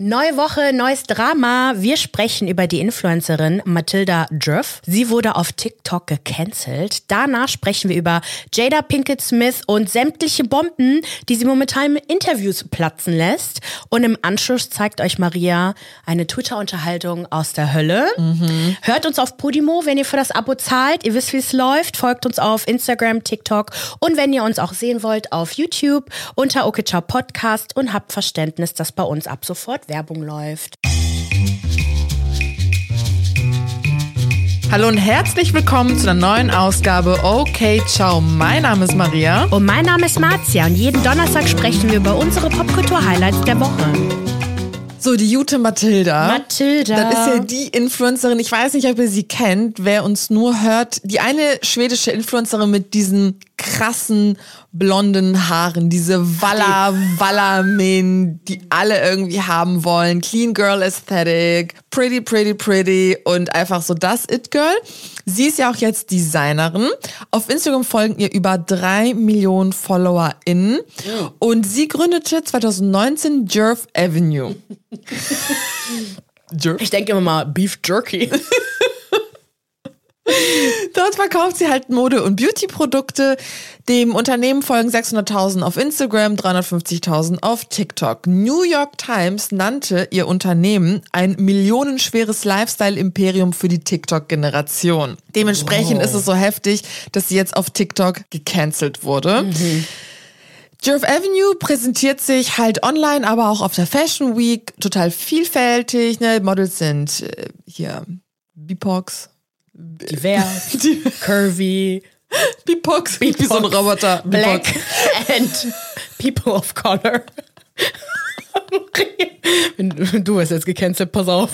Neue Woche, neues Drama. Wir sprechen über die Influencerin Matilda Jerf. Sie wurde auf TikTok gecancelt. Danach sprechen wir über Jada Pinkett Smith und sämtliche Bomben, die sie momentan in Interviews platzen lässt. Und im Anschluss zeigt euch Maria eine Twitter-Unterhaltung aus der Hölle. Mhm. Hört uns auf Podimo, wenn ihr für das Abo zahlt. Ihr wisst, wie es läuft. Folgt uns auf Instagram, TikTok und wenn ihr uns auch sehen wollt, auf YouTube unter Okechau Podcast und habt Verständnis, dass bei uns ab sofort Werbung läuft. Hallo und herzlich willkommen zu einer neuen Ausgabe Okay Ciao. Mein Name ist Maria. Und mein Name ist Marzia und jeden Donnerstag sprechen wir über unsere Popkultur-Highlights der Woche. So, die Jute Mathilda. Mathilda. Das ist ja die Influencerin, ich weiß nicht, ob ihr sie kennt, wer uns nur hört. Die eine schwedische Influencerin mit diesen krassen blonden Haaren, diese Walla Wallamen, die alle irgendwie haben wollen, Clean Girl Aesthetic, Pretty Pretty Pretty und einfach so das It Girl. Sie ist ja auch jetzt Designerin. Auf Instagram folgen ihr über drei Millionen FollowerInnen oh. und sie gründete 2019 Jerf Avenue. Jerf? Ich denke immer mal Beef Jerky. Dort verkauft sie halt Mode- und Beauty-Produkte. Dem Unternehmen folgen 600.000 auf Instagram, 350.000 auf TikTok. New York Times nannte ihr Unternehmen ein millionenschweres Lifestyle-Imperium für die TikTok-Generation. Dementsprechend wow. ist es so heftig, dass sie jetzt auf TikTok gecancelt wurde. Mhm. Jerv Avenue präsentiert sich halt online, aber auch auf der Fashion Week total vielfältig. Ne? Models sind äh, hier BIPOX, divers, curvy, Beatbox, wie so ein Roboter. Black and people of color. du wirst jetzt gecancelt, pass auf.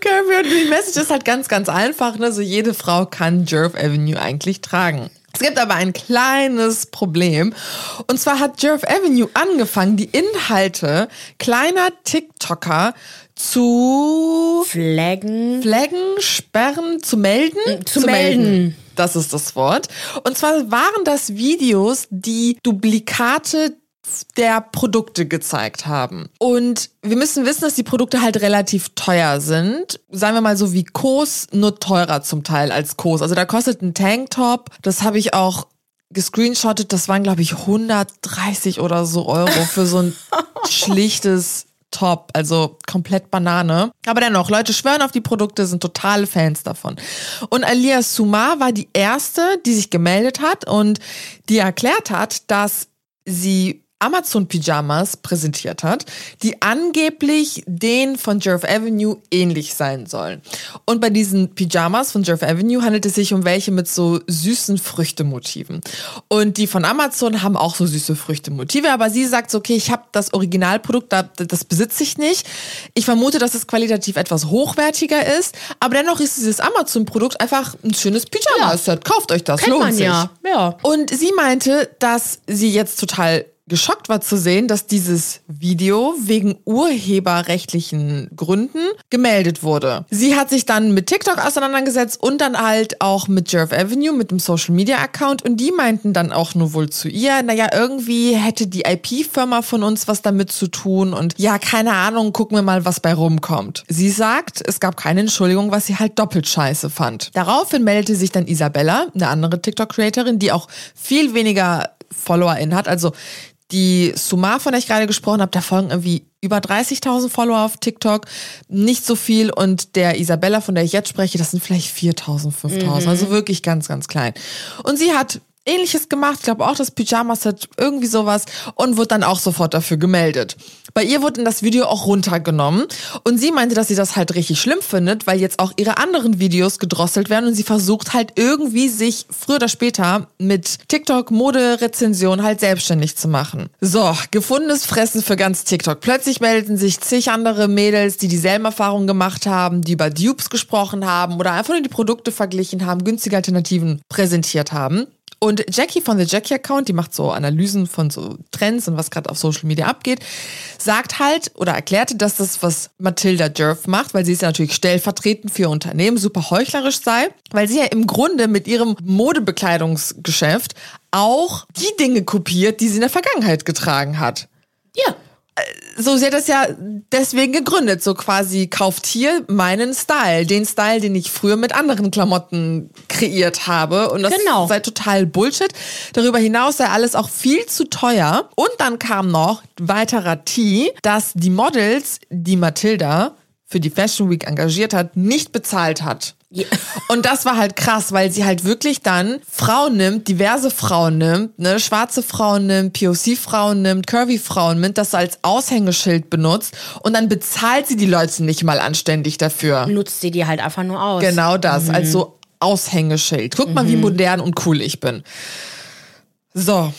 Curvy und die Message ist halt ganz, ganz einfach. Ne? So jede Frau kann Jerv Avenue eigentlich tragen. Es gibt aber ein kleines Problem. Und zwar hat Jerv Avenue angefangen, die Inhalte kleiner TikToker zu flaggen, flaggen, sperren, zu melden, mm, zu, zu melden. melden. Das ist das Wort. Und zwar waren das Videos, die Duplikate der Produkte gezeigt haben. Und wir müssen wissen, dass die Produkte halt relativ teuer sind. Sagen wir mal so wie Kos, nur teurer zum Teil als Kos. Also da kostet ein Tanktop, das habe ich auch gescreenshottet, das waren glaube ich 130 oder so Euro für so ein schlichtes top, also komplett Banane. Aber dennoch, Leute schwören auf die Produkte, sind totale Fans davon. Und Alia Sumar war die erste, die sich gemeldet hat und die erklärt hat, dass sie Amazon-Pyjamas präsentiert hat, die angeblich den von Jerv Avenue ähnlich sein sollen. Und bei diesen Pyjamas von Jerv Avenue handelt es sich um welche mit so süßen Früchtemotiven. Und die von Amazon haben auch so süße Früchtemotive, aber sie sagt so, okay, ich habe das Originalprodukt, das besitze ich nicht. Ich vermute, dass es qualitativ etwas hochwertiger ist, aber dennoch ist dieses Amazon-Produkt einfach ein schönes Pyjama-Set. Kauft euch das, Kennt lohnt man sich. Ja. ja. Und sie meinte, dass sie jetzt total geschockt war zu sehen, dass dieses Video wegen urheberrechtlichen Gründen gemeldet wurde. Sie hat sich dann mit TikTok auseinandergesetzt und dann halt auch mit Jerv Avenue, mit dem Social Media Account und die meinten dann auch nur wohl zu ihr, naja, irgendwie hätte die IP-Firma von uns was damit zu tun und ja, keine Ahnung, gucken wir mal, was bei rumkommt. Sie sagt, es gab keine Entschuldigung, was sie halt doppelt scheiße fand. Daraufhin meldete sich dann Isabella, eine andere TikTok-Creatorin, die auch viel weniger FollowerInnen hat. Also die Sumar, von der ich gerade gesprochen habe, da folgen irgendwie über 30.000 Follower auf TikTok. Nicht so viel. Und der Isabella, von der ich jetzt spreche, das sind vielleicht 4.000, 5.000. Mhm. Also wirklich ganz, ganz klein. Und sie hat ähnliches gemacht. Ich glaube auch das Pyjama-Set, irgendwie sowas. Und wurde dann auch sofort dafür gemeldet. Bei ihr wurde das Video auch runtergenommen. Und sie meinte, dass sie das halt richtig schlimm findet, weil jetzt auch ihre anderen Videos gedrosselt werden. Und sie versucht halt irgendwie sich früher oder später mit TikTok Mode-Rezension halt selbstständig zu machen. So, gefundenes Fressen für ganz TikTok. Plötzlich melden sich zig andere Mädels, die dieselben Erfahrungen gemacht haben, die über Dupes gesprochen haben oder einfach nur die Produkte verglichen haben, günstige Alternativen präsentiert haben. Und Jackie von The Jackie Account, die macht so Analysen von so Trends und was gerade auf Social Media abgeht, sagt halt oder erklärte, dass das, was Matilda Jerf macht, weil sie ist ja natürlich stellvertretend für ihr Unternehmen, super heuchlerisch sei, weil sie ja im Grunde mit ihrem Modebekleidungsgeschäft auch die Dinge kopiert, die sie in der Vergangenheit getragen hat. Ja. So sie hat das ja deswegen gegründet, so quasi kauft hier meinen Style, den Style, den ich früher mit anderen Klamotten kreiert habe und das Genau. sei total Bullshit. Darüber hinaus sei alles auch viel zu teuer und dann kam noch weiterer Tee, dass die Models, die Mathilda für die Fashion Week engagiert hat, nicht bezahlt hat. Ja. Und das war halt krass, weil sie halt wirklich dann Frauen nimmt, diverse Frauen nimmt, ne, schwarze Frauen nimmt, POC-Frauen nimmt, Curvy-Frauen nimmt, das als Aushängeschild benutzt und dann bezahlt sie die Leute nicht mal anständig dafür. Nutzt sie die halt einfach nur aus. Genau das, als so Aushängeschild. Guck mal, wie modern und cool ich bin. So.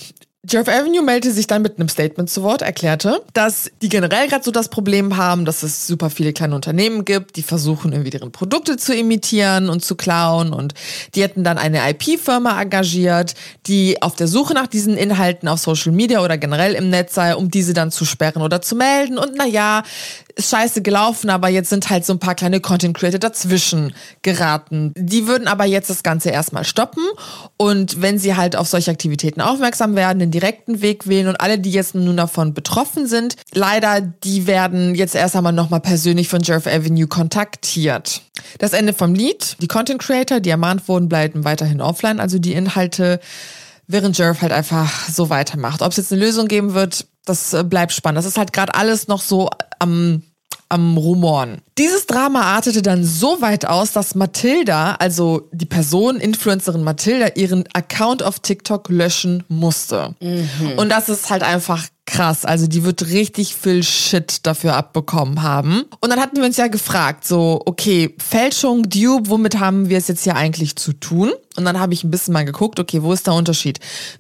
Jeff Avenue meldete sich dann mit einem Statement zu Wort, erklärte, dass die generell gerade so das Problem haben, dass es super viele kleine Unternehmen gibt, die versuchen irgendwie deren Produkte zu imitieren und zu klauen. Und die hätten dann eine IP-Firma engagiert, die auf der Suche nach diesen Inhalten auf Social Media oder generell im Netz sei, um diese dann zu sperren oder zu melden. Und naja, ist scheiße gelaufen, aber jetzt sind halt so ein paar kleine Content Creator dazwischen geraten. Die würden aber jetzt das Ganze erstmal stoppen und wenn sie halt auf solche Aktivitäten aufmerksam werden, den direkten Weg wählen und alle, die jetzt nun davon betroffen sind, leider, die werden jetzt erst einmal nochmal persönlich von Jerf Avenue kontaktiert. Das Ende vom Lied. Die Content Creator, die ermahnt wurden, bleiben weiterhin offline, also die Inhalte während Jerv halt einfach so weitermacht. Ob es jetzt eine Lösung geben wird, das äh, bleibt spannend. Das ist halt gerade alles noch so am am Rumoren. Dieses Drama artete dann so weit aus, dass Mathilda, also die Person, Influencerin Mathilda, ihren Account auf TikTok löschen musste. Und das ist halt einfach krass. Also die wird richtig viel Shit dafür abbekommen haben. Und dann hatten wir uns ja gefragt, so, okay, Fälschung, Dupe, womit haben wir es jetzt hier eigentlich zu tun? Und dann habe ich ein bisschen mal geguckt, okay, wo ist der Unterschied?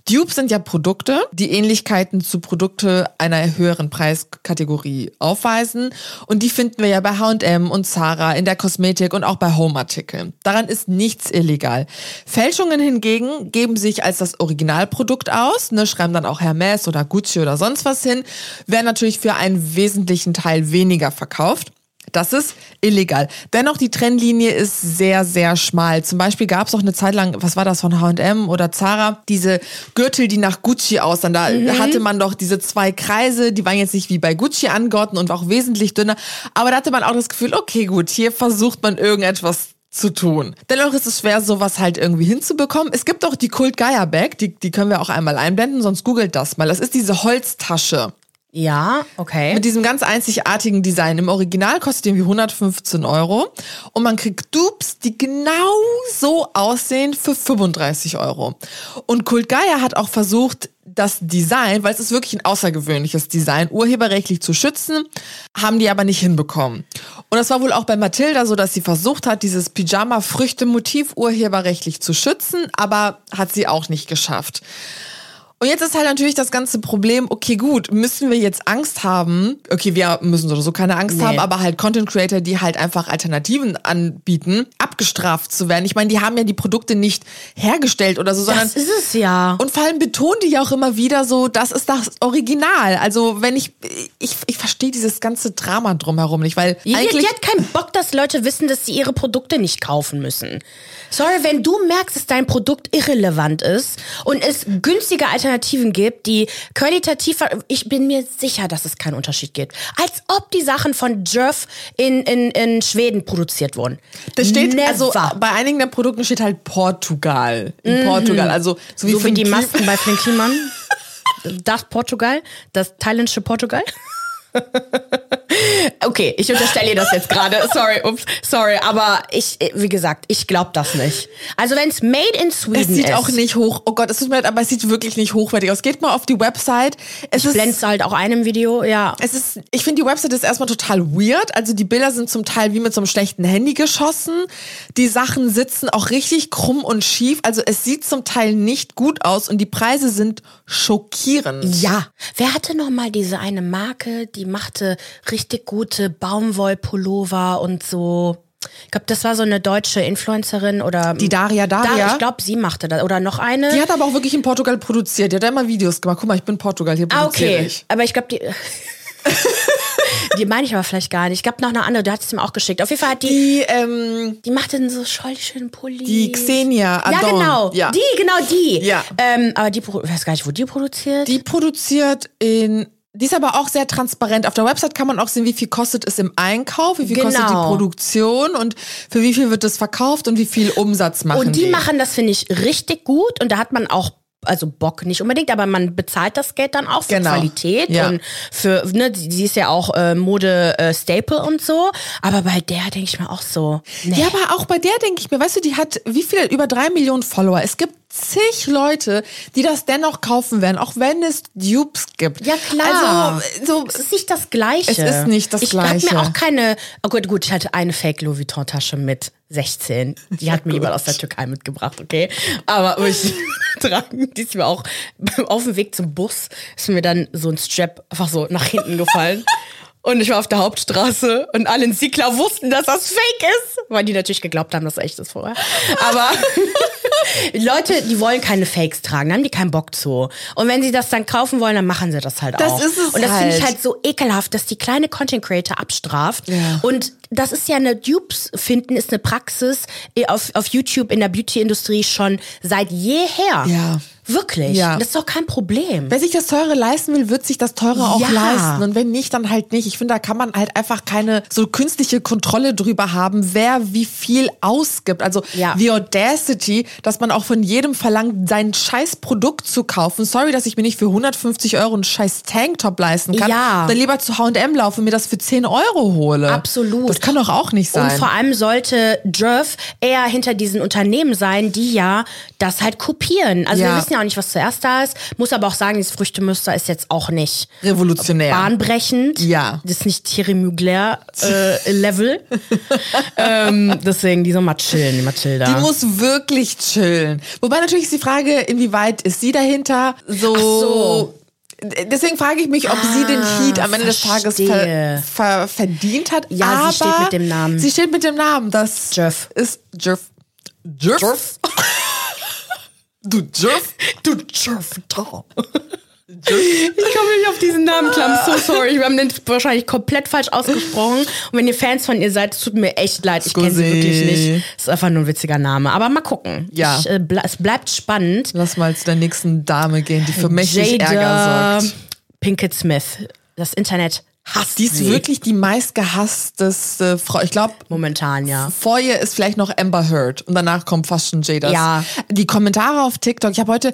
Dupes sind ja Produkte, die Ähnlichkeiten zu Produkte einer höheren Preiskategorie aufweisen. Und die finden wir ja bei H&M und Zara, in der Kosmetik und auch bei Home-Artikeln. Daran ist nichts illegal. Fälschungen hingegen geben sich als das Originalprodukt aus, ne, schreiben dann auch Hermes oder Gucci oder sonst was hin, werden natürlich für einen wesentlichen Teil weniger verkauft. Das ist illegal. Dennoch, die Trennlinie ist sehr, sehr schmal. Zum Beispiel gab es auch eine Zeit lang, was war das von H&M oder Zara, diese Gürtel, die nach Gucci aussahen. Da hatte man doch diese zwei Kreise, die waren jetzt nicht wie bei Gucci angeordnet und auch wesentlich dünner. Aber da hatte man auch das Gefühl, okay, gut, hier versucht man irgendetwas zu tun. Dennoch ist es schwer, sowas halt irgendwie hinzubekommen. Es gibt auch die Kult Gaia Bag, die, die können wir auch einmal einblenden, sonst googelt das mal. Das ist diese Holztasche. Ja, okay. Mit diesem ganz einzigartigen Design. Im Original kostet irgendwie 115 Euro. Und man kriegt Dupes, die genau so aussehen für 35 Euro. Und Kult Gaia hat auch versucht, das Design, weil es ist wirklich ein außergewöhnliches Design, urheberrechtlich zu schützen, haben die aber nicht hinbekommen. Und das war wohl auch bei Mathilda so, dass sie versucht hat, dieses Pyjama-Früchte-Motiv urheberrechtlich zu schützen, aber hat sie auch nicht geschafft. Und jetzt ist halt natürlich das ganze Problem, okay, gut, müssen wir jetzt Angst haben? Okay, wir müssen sowieso keine Angst Nee. haben, aber halt Content Creator, die halt einfach Alternativen anbieten, abgestraft zu werden. Ich meine, die haben ja die Produkte nicht hergestellt oder so, sondern das ist es ja. und vor allem betonen die ja auch immer wieder so, das ist das Original. Also wenn ich, ich, ich verstehe dieses ganze Drama drumherum nicht, weil Die, eigentlich... die hat keinen Bock, dass Leute wissen, dass sie ihre Produkte nicht kaufen müssen. Sorry, wenn du merkst, dass dein Produkt irrelevant ist und es günstige Alternativen gibt, die qualitativ, ich bin mir sicher, dass es keinen Unterschied gibt. Als ob die Sachen von Jerf in, in, in Schweden produziert wurden. Das steht, Never. also bei einigen der Produkten steht halt Portugal. In Portugal, also so wie, so wie die Masken bei Flink Kliman. Das Portugal, das thailändische Portugal. Okay, ich unterstelle ihr das jetzt gerade. Sorry, ups, sorry, aber ich, wie gesagt, ich glaube das nicht. Also wenn es made in Sweden Es sieht ist, auch nicht hoch, oh Gott, es tut mir leid, aber es sieht wirklich nicht hochwertig aus. Geht mal auf die Website. Es ist, blendest halt auch einem Video, ja. es ist, ich finde die Website ist erstmal total weird. Also die Bilder sind zum Teil wie mit so einem schlechten Handy geschossen. Die Sachen sitzen auch richtig krumm und schief. Also es sieht zum Teil nicht gut aus und die Preise sind schockierend. Ja. Wer hatte noch mal diese eine Marke, die machte richtig gute Baumwollpullover und so. Ich glaube, das war so eine deutsche Influencerin oder Die Daria Daria? Da, ich glaube, sie machte das oder noch eine. Die hat aber auch wirklich in Portugal produziert. Die hat da immer Videos gemacht. Guck mal, ich bin in Portugal, hier Ah, produziere okay. ich. Aber ich glaube, die. die meine ich aber vielleicht gar nicht. Ich glaube noch eine andere, du hast es mir auch geschickt. Auf jeden Fall hat die. Die, ähm, Die macht dann so die schönen Pullis. die Xenia Ja, Adon. genau. Ja. Die, genau die. Ja. Ähm, aber die, ich weiß gar nicht, wo die produziert. Die produziert in Die ist aber auch sehr transparent. Auf der Website kann man auch sehen, wie viel kostet es im Einkauf, wie viel genau. kostet die genau. Produktion und für wie viel wird es verkauft und wie viel Umsatz machen Und die, die. machen das, finde ich, richtig gut. Und da hat man auch also Bock nicht unbedingt, aber man bezahlt das Geld dann auch für genau. Qualität ja. und für, ne, sie ist ja auch äh, Mode äh, Staple und so. Aber bei der denke ich mir auch so. Nee. Ja, aber auch bei der denke ich mir, weißt du, die hat wie viel? Über drei Millionen Follower. Es gibt zig Leute, die das dennoch kaufen werden, auch wenn es Dupes gibt. Ja klar. Also so, es ist nicht das Gleiche. Es ist nicht das ich Gleiche. Ich habe mir auch keine. Oh gut, gut, ich hatte eine Fake Louis Vuitton Tasche mit 16. Die hat mir jemand aus der Türkei mitgebracht, okay? Aber ich tragen, die ist mir auch auf dem Weg zum Bus ist mir dann so ein Strap einfach so nach hinten gefallen. Und ich war auf der Hauptstraße und alle in Siegler wussten, dass das fake ist, weil die natürlich geglaubt haben, dass es echt ist vorher. Aber Leute, die wollen keine Fakes tragen, dann haben die keinen Bock zu. Und wenn sie das dann kaufen wollen, dann machen sie das halt das auch. Das ist es Und das halt. finde ich halt so ekelhaft, dass die kleine Content Creator abstraft. Ja. Und das ist ja eine Dupes finden, ist eine Praxis auf, auf YouTube in der Beauty-Industrie schon seit jeher. Ja. Wirklich? Ja. Das ist doch kein Problem. Wer sich das teure leisten will, wird sich das teure auch Ja. leisten. Und wenn nicht, dann halt nicht. Ich finde, da kann man halt einfach keine so künstliche Kontrolle drüber haben, wer wie viel ausgibt. Also Ja. die Audacity, dass man auch von jedem verlangt, sein scheiß Produkt zu kaufen. Sorry, dass ich mir nicht für 150 Euro einen scheiß Tanktop leisten kann. Ja. Dann lieber zu H&M laufe und mir das für 10 Euro hole. Absolut. Das kann doch auch nicht sein. Und vor allem sollte Jerv eher hinter diesen Unternehmen sein, die ja das halt kopieren. Also wir wissen ja auch nicht, was zuerst da ist. Muss aber auch sagen, dieses Früchtemuster ist jetzt auch nicht Revolutionär. bahnbrechend. Ja. Das ist nicht Thierry Mugler äh, Level. ähm, deswegen, die soll mal chillen, die Mathilda. Die muss wirklich chillen. Wobei natürlich ist die Frage, inwieweit ist sie dahinter so. Ach so. Deswegen frage ich mich, ob sie den Ah, Heat am Ende des Tages ver, verstehe. ver, verdient hat. Ja, aber sie steht mit dem Namen. Sie steht mit dem Namen. Das Jeff. ist Jeff. Jeff? Jerf. Du Jeff? Du Jerf da. Ich komme nicht auf diesen Namen klar. I'm so sorry. Wir haben den wahrscheinlich komplett falsch ausgesprochen. Und wenn ihr Fans von ihr seid, es tut mir echt leid. Ich kenne sie wirklich nicht. Ist einfach nur ein witziger Name. Aber mal gucken. Ja. Ich, äh, ble es bleibt spannend. Lass mal zu der nächsten Dame gehen, die für mächtig Ärger Jada sorgt. Pinkett Smith. Das Internet hasst Die ist sie. wirklich die meistgehassteste Frau. Ich glaube, Momentan, ja. Vor ihr ist vielleicht noch Amber Heard und danach kommt fast schon Jada. Ja. Die Kommentare auf TikTok, ich habe heute,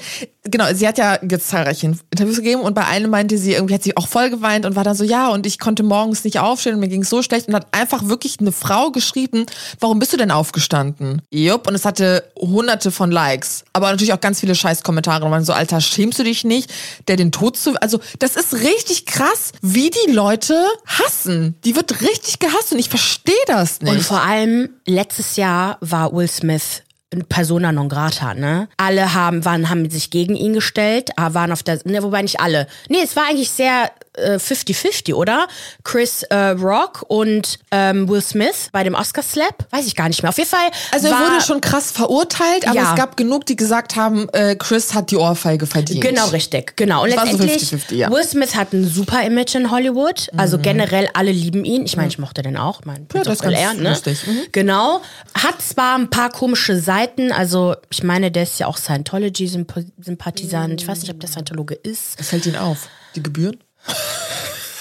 genau, sie hat ja jetzt zahlreiche Interviews gegeben und bei einem meinte sie, irgendwie hat sie auch voll geweint und war dann so, ja, und ich konnte morgens nicht aufstehen und mir ging so schlecht und hat einfach wirklich eine Frau geschrieben, warum bist du denn aufgestanden? Jupp, und es hatte hunderte von Likes, aber natürlich auch ganz viele Scheiß-Kommentare und man so, Alter, schämst du dich nicht, der den Tod zu, also das ist richtig krass, wie die Leute hassen. Die wird richtig gehasst und ich verstehe das nicht. Und vor allem, letztes Jahr war Will Smith Persona non grata, ne? Alle haben, waren, haben sich gegen ihn gestellt, ah, waren auf der, ne, wobei nicht alle. Nee, es war eigentlich sehr äh, 50-50, oder? Chris äh, Rock und ähm, Will Smith bei dem Oscar-Slap? Weiß ich gar nicht mehr. Auf jeden Fall. Also er war, wurde schon krass verurteilt, aber Ja. es gab genug, die gesagt haben, äh, Chris hat die Ohrfeige verdient. Genau, richtig, genau. Und war so letztendlich, 50-50, ja. Mhm. Will Smith hat ein super Image in Hollywood. Also generell alle lieben ihn. Ich meine, ich mochte den auch. Mein Ja, das ist ganz ne? lustig. Mhm. Genau. Hat zwar ein paar komische Seiten. Also ich meine, der ist ja auch Scientology-Sympathisant. Ich weiß nicht, ob der Scientologe ist. Was hält ihn auf? Die Gebühren? Voll weird.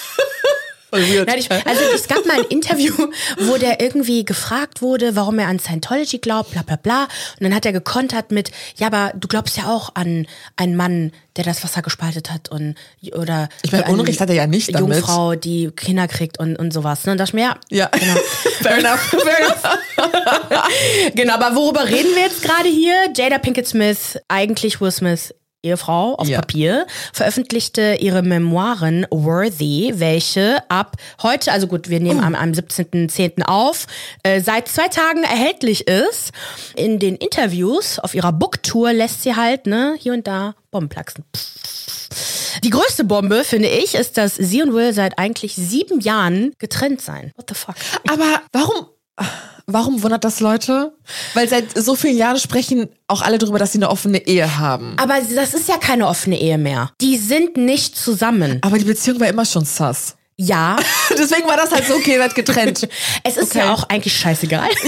Nein, ich, also es gab mal ein Interview, wo der irgendwie gefragt wurde, warum er an Scientology glaubt, bla bla bla. Und dann hat er gekontert mit, ja, aber du glaubst ja auch an einen Mann, der das Wasser gespaltet hat und oder Ich meine, eine Unrecht hat er ja nicht damit. Jungfrau, die Kinder kriegt und, und sowas. Ne? Und da dachte ich mir, ja, Ja. Genau. Fair enough. Fair enough. genau, aber worüber reden wir jetzt gerade hier? Jada Pinkett Smith, eigentlich Will Smith Ehefrau auf Ja. Papier, veröffentlichte ihre Memoiren Worthy, welche ab heute, also gut, wir nehmen am, am 17.10. auf, äh, seit zwei Tagen erhältlich ist. In den Interviews auf ihrer Booktour lässt sie halt, ne, hier und da Bomben platzen. Die größte Bombe, finde ich, ist, dass sie und Will seit eigentlich sieben Jahren getrennt seien. What the fuck? Aber warum, warum wundert das Leute? Weil seit so vielen Jahren sprechen auch alle darüber, dass sie eine offene Ehe haben. Aber das ist ja keine offene Ehe mehr. Die sind nicht zusammen. Aber die Beziehung war immer schon sass. Ja, Deswegen war das halt so, okay, wird getrennt. es ist Okay. ja auch eigentlich scheißegal.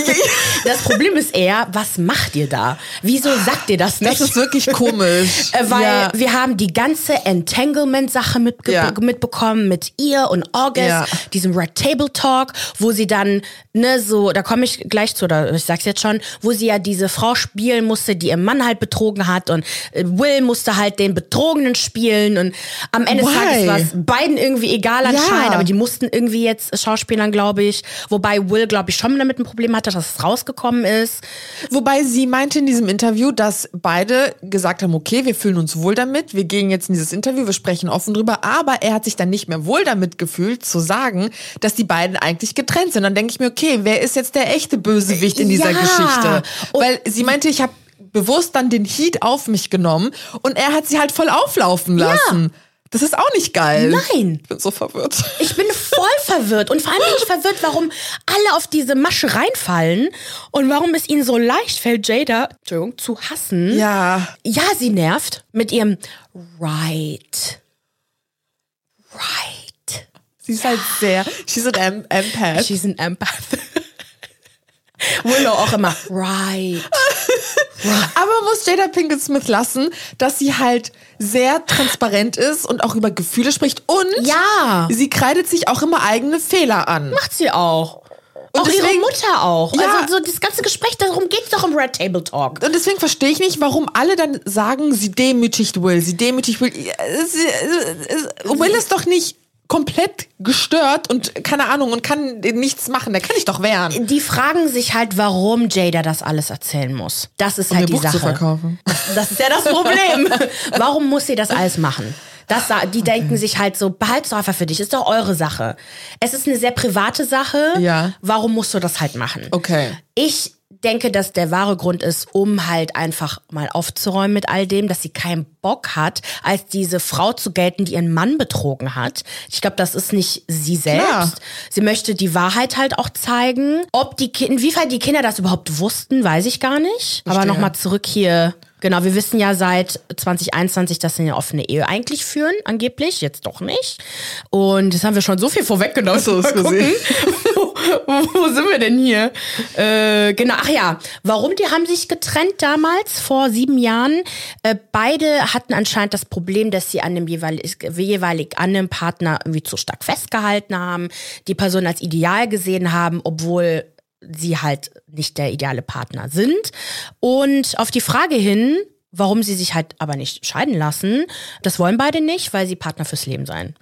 Das Problem ist eher, was macht ihr da? Wieso sagt ihr das nicht? Das ist wirklich komisch. Äh, Weil ja. wir haben die ganze Entanglement-Sache mitge Ja. mitbekommen mit ihr und August, Ja. diesem Red Table Talk, wo sie dann, ne, so, da komme ich gleich zu, oder ich sag's jetzt schon, wo sie ja diese Frau spielen musste, die ihren Mann halt betrogen hat und äh, Will musste halt den Betrogenen spielen und am Ende des? Tages war es beiden irgendwie egal anscheinend, aber die mussten irgendwie jetzt Schauspielern, glaube ich, wobei Will, glaube ich, schon damit ein Problem hatte, dass es rausgekommen ist. Wobei sie meinte in diesem Interview, dass beide gesagt haben, okay, wir fühlen uns wohl damit, wir gehen jetzt in dieses Interview, wir sprechen offen drüber, aber er hat sich dann nicht mehr wohl damit gefühlt, zu sagen, dass die beiden eigentlich getrennt sind. Dann denke ich mir, okay, wer ist jetzt der echte Bösewicht in dieser Ja. Geschichte? Weil sie meinte, ich habe bewusst dann den Heat auf mich genommen und er hat sie halt voll auflaufen lassen. Das ist auch nicht geil. Nein. Ich bin so verwirrt. Ich bin voll verwirrt und vor allem bin ich verwirrt, warum alle auf diese Masche reinfallen und warum es ihnen so leicht fällt, Jada Entschuldigung, zu hassen. Ja. Ja, sie nervt mit ihrem Right. Right. Sie ist halt sehr, she's an em Empath. She's an empath. Willow auch immer. Right. Aber man muss Jada Pinkett Smith lassen, dass sie halt sehr transparent ist und auch über Gefühle spricht und Ja. sie kreidet sich auch immer eigene Fehler an. Macht sie auch. Und auch ihre deswegen- Mutter auch. Ja. Also so das ganze Gespräch, darum geht's doch im Red Table Talk. Und deswegen verstehe ich nicht, warum alle dann sagen, sie demütigt Will, sie demütigt Will. Will ist doch nicht komplett gestört und keine Ahnung und kann nichts machen. Der kann sich doch wehren. Die fragen sich halt, warum Jada das alles erzählen muss. Das ist halt ihr die Buch zu Sache. verkaufen. Das ist ja das Problem. warum muss sie das alles machen? Das, die denken sich halt so, behalt's doch einfach für dich, ist doch eure Sache. Es ist eine sehr private Sache. Ja. Warum musst du das halt machen? Okay. Ich denke, dass der wahre Grund ist, um halt einfach mal aufzuräumen mit all dem, dass sie keinen Bock hat, als diese Frau zu gelten, die ihren Mann betrogen hat. Ich glaube, das ist nicht sie selbst. Klar. Sie möchte die Wahrheit halt auch zeigen. Ob die Ki- inwiefern die Kinder das überhaupt wussten, weiß ich gar nicht. Aber nochmal zurück hier. Genau, wir wissen ja seit 2021, dass sie eine offene Ehe eigentlich führen, angeblich, jetzt doch nicht. Und das haben wir schon so viel vorweggenommen. So, Mal excuse. wo, wo sind wir denn hier? Äh, genau, ach ja, warum? Die haben sich getrennt damals, vor sieben Jahren. Äh, beide hatten anscheinend das Problem, dass sie an dem jeweilig, jeweilig an dem Partner irgendwie zu stark festgehalten haben, die Person als ideal gesehen haben, obwohl sie halt nicht der ideale Partner sind. Und auf die Frage hin, warum sie sich halt aber nicht scheiden lassen, das wollen beide nicht, weil sie Partner fürs Leben seien. Ein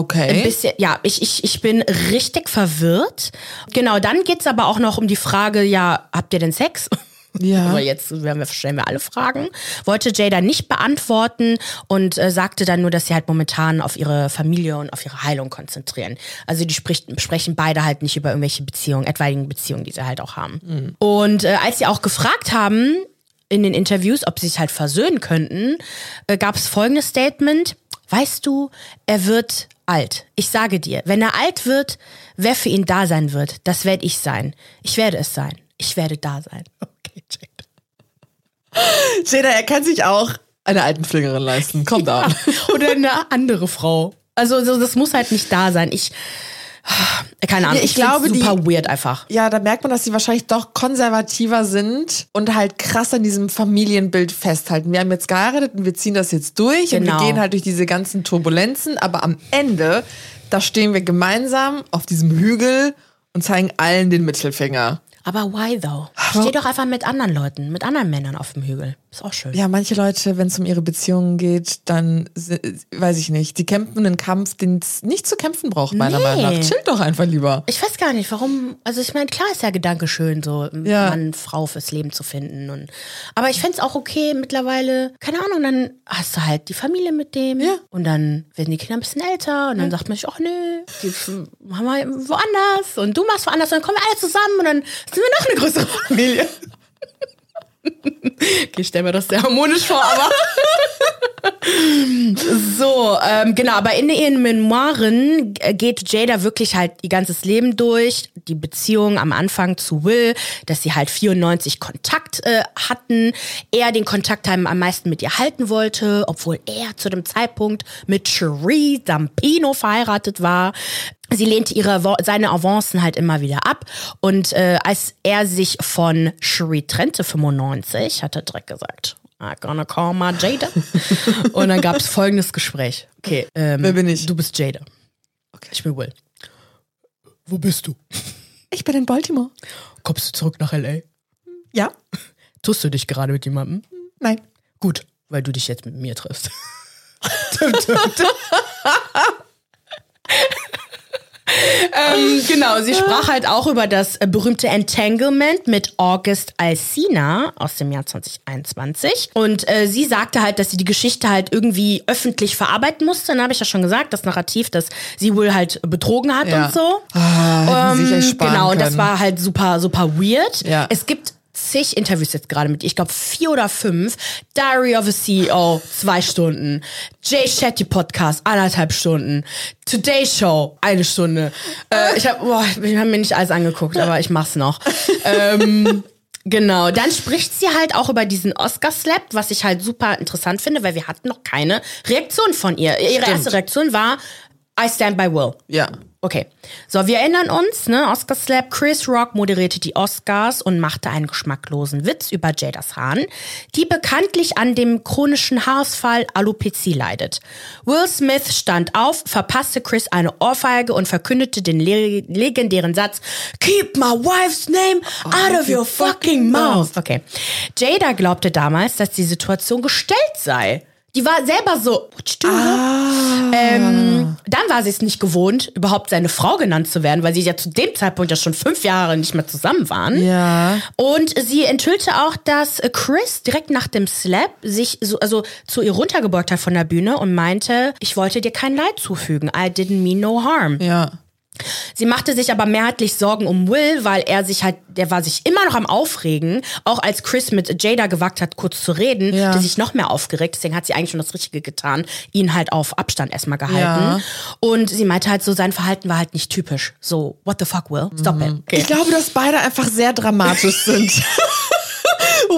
Okay. bisschen, ja, ich, ich, ich bin richtig verwirrt. Genau, dann geht's aber auch noch um die Frage, ja, habt ihr denn Sex? Ja. Aber jetzt werden wir, stellen wir alle Fragen. Wollte Jada nicht beantworten und äh, sagte dann nur, dass sie halt momentan auf ihre Familie und auf ihre Heilung konzentrieren. Also die spricht, sprechen beide halt nicht über irgendwelche Beziehungen, etwaigen Beziehungen, die sie halt auch haben. Und äh, als sie auch gefragt haben in den Interviews, ob sie sich halt versöhnen könnten, äh, gab es folgendes Statement. Weißt du, er wird alt. Ich sage dir, wenn er alt wird, wer für ihn da sein wird, das werde ich sein. Ich werde es sein. Ich werde da sein. Jada. Jada, er kann sich auch eine Altenpflegerin leisten. Komm da. Oder eine andere Frau. Also so, das muss halt nicht da sein. Ich, keine Ahnung. Ja, ich ich, glaube, glaube, die- super weird einfach. Ja, da merkt man, dass sie wahrscheinlich doch konservativer sind und halt krass an diesem Familienbild festhalten. Wir haben jetzt geheiratet und wir ziehen das jetzt durch und Genau. wir gehen halt durch diese ganzen Turbulenzen, aber am Ende, da stehen wir gemeinsam auf diesem Hügel und zeigen allen den Mittelfinger. Aber why though? Steh doch einfach mit anderen Leuten, mit anderen Männern auf dem Hügel. Ist auch schön. Ja, manche Leute, wenn es um ihre Beziehungen geht, dann weiß ich nicht, die kämpfen einen Kampf, den es nicht zu kämpfen braucht, meiner Nee. Meinung nach. Chillt doch einfach lieber. Ich weiß gar nicht, warum. Also ich meine, klar ist der Gedanke schön, so Ja. Mann, Frau fürs Leben zu finden. Und, aber ich fänd's auch okay mittlerweile, keine Ahnung, dann hast du halt die Familie mit dem. Ja. Und dann werden die Kinder ein bisschen älter und dann sagt man sich, ach nö, die haben wir woanders und du machst woanders und dann kommen wir alle zusammen und dann sind wir noch eine größere Familie. Okay, stell mir das sehr harmonisch vor, aber. So, ähm, genau, aber in ihren Memoiren äh, geht Jada wirklich halt ihr ganzes Leben durch. Die Beziehung am Anfang zu Will, dass sie halt 94 Kontakt äh, hatten. Er den Kontakt haben am meisten mit ihr halten wollte, obwohl er zu dem Zeitpunkt mit Cherie Zampino verheiratet war. Sie lehnte ihre seine Avancen halt immer wieder ab und äh, als er sich von Cherie trennte 95, hat er direkt gesagt, I'm gonna call my Jada. Und dann gab es folgendes Gespräch. Okay, ähm, Wer bin ich? Du bist Jada. Okay. Ich bin Will. Wo bist du? Ich bin in Baltimore. Kommst du zurück nach L.A.? Ja? Tust du dich gerade mit jemandem? Nein. Gut, weil du dich jetzt mit mir triffst. Ähm, genau, sie sprach halt auch über das äh, berühmte Entanglement mit August Alsina aus dem Jahr 2021. Und äh, sie sagte halt, dass sie die Geschichte halt irgendwie öffentlich verarbeiten musste. Dann habe ich ja schon gesagt, das Narrativ, dass sie wohl halt betrogen hat Ja. und so. Ah, sparen genau, und das war halt super, super weird. Ja. Es gibt zig Interviews jetzt gerade mit, ihr. ich glaube vier oder fünf. Diary of a CEO, zwei Stunden. Jay Shetty Podcast, anderthalb Stunden. Today Show, eine Stunde. Äh, ich habe ich hab mir nicht alles angeguckt, aber ich mach's noch. ähm, Genau, dann spricht sie halt auch über diesen Oscar-Slap, was ich halt super interessant finde, weil wir hatten noch keine Reaktion von ihr. Ihre Stimmt. erste Reaktion war, I stand by Will. Ja. Okay. So, wir erinnern uns, ne, Oscar Slap, Chris Rock moderierte die Oscars und machte einen geschmacklosen Witz über Jadas Hahn, die bekanntlich an dem chronischen Haarausfall Alopecia leidet. Will Smith stand auf, verpasste Chris eine Ohrfeige und verkündete den le legendären Satz, Keep my wife's name out of your fucking mouth. Okay. Jada glaubte damals, dass die Situation gestellt sei. Die war selber so, you doing? Ähm, dann war sie es nicht gewohnt, überhaupt seine Frau genannt zu werden, weil sie ja zu dem Zeitpunkt ja schon fünf Jahre nicht mehr zusammen waren. Ja. Und sie enthüllte auch, dass Chris direkt nach dem Slap sich so, also zu ihr runtergebeugt hat von der Bühne und meinte, ich wollte dir kein Leid zufügen. I didn't mean no harm. Ja. Sie machte sich aber mehrheitlich Sorgen um Will, weil er sich halt, der war sich immer noch am Aufregen. Auch als Chris mit Jada gewagt hat, kurz zu reden, Ja. hat er sich noch mehr aufgeregt. Deswegen hat sie eigentlich schon das Richtige getan, ihn halt auf Abstand erstmal gehalten. Ja. Und sie meinte halt so, sein Verhalten war halt nicht typisch. So, what the fuck, Will? Stop it. Okay. Ich glaube, dass beide einfach sehr dramatisch sind.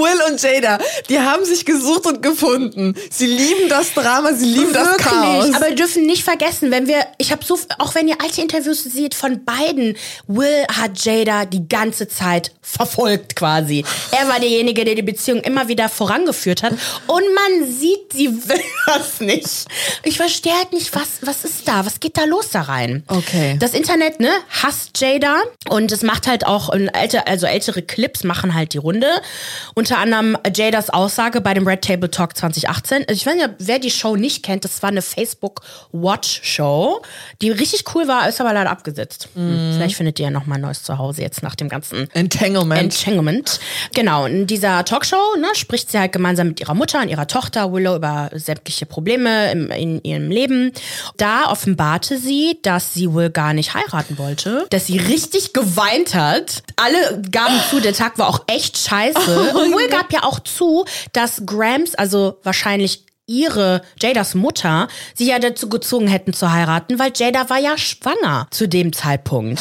Will und Jada, die haben sich gesucht und gefunden. Sie lieben das Drama, sie lieben das Chaos. Aber wir dürfen nicht vergessen, wenn wir, ich habe so, auch wenn ihr alte Interviews seht von beiden, Will hat Jada die ganze Zeit verfolgt quasi. Er war derjenige, der die Beziehung immer wieder vorangeführt hat und man sieht, sie will das nicht. Ich verstehe halt nicht, was, was ist da? Was geht da los da rein? Okay. Das Internet, ne, hasst Jada und es macht halt auch, ähm, älter, also ältere Clips machen halt die Runde. Unter anderem Jadas Aussage bei dem Red Table Talk 2018. Also Ich weiß nicht, wer die Show nicht kennt, das war eine Facebook Watch Show, die richtig cool war, ist aber leider abgesetzt. Hm, Vielleicht findet ihr ja noch mal ein neues Zuhause jetzt nach dem ganzen Entanglement. Entanglement. Genau, in dieser Talkshow ne, spricht sie halt gemeinsam mit ihrer Mutter und ihrer Tochter Willow über sämtliche Probleme im, in ihrem Leben. Da offenbarte sie, dass sie wohl gar nicht heiraten wollte, dass sie richtig geweint hat. Alle gaben zu, der Tag war auch echt scheiße. und Will gab ja auch zu, dass Grams, also wahrscheinlich ihre, Jadas Mutter, sie ja dazu gezwungen hätten zu heiraten, weil Jada war ja schwanger zu dem Zeitpunkt.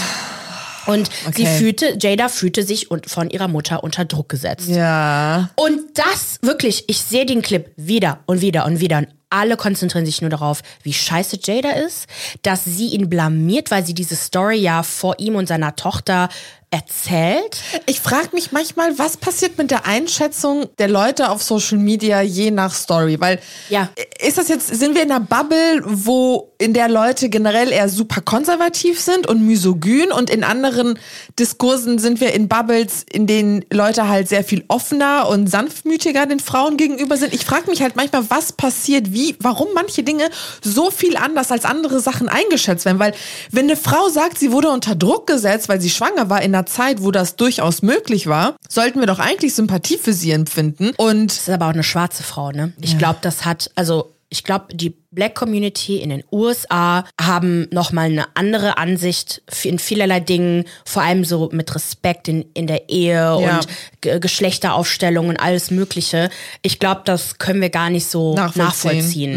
Und sie Okay. fühlte, Jada fühlte sich von ihrer Mutter unter Druck gesetzt. ja. Und das wirklich, ich sehe den Clip wieder und wieder und wieder und alle konzentrieren sich nur darauf, wie scheiße Jada ist, dass sie ihn blamiert, weil sie diese Story ja vor ihm und seiner Tochter erzählt. Ich frage mich manchmal, was passiert mit der Einschätzung der Leute auf Social Media je nach Story? Weil Ja. ist das jetzt, sind wir in einer Bubble, wo in der Leute generell eher super konservativ sind und misogyn und in anderen Diskursen sind wir in Bubbles, in denen Leute halt sehr viel offener und sanftmütiger den Frauen gegenüber sind. Ich frage mich halt manchmal, was passiert, wie, warum manche Dinge so viel anders als andere Sachen eingeschätzt werden. Weil wenn eine Frau sagt, sie wurde unter Druck gesetzt, weil sie schwanger war in einer Zeit, wo das durchaus möglich war, sollten wir doch eigentlich Sympathie für sie empfinden. Und Das ist aber auch eine schwarze Frau, ne? Ich glaube, das hat, also ich glaube, die Black Community in den USA haben nochmal eine andere Ansicht in vielerlei Dingen, vor allem so mit Respekt in, in der Ehe Ja. und G Geschlechteraufstellung und alles Mögliche. Ich glaube, das können wir gar nicht so Nachvollziehen.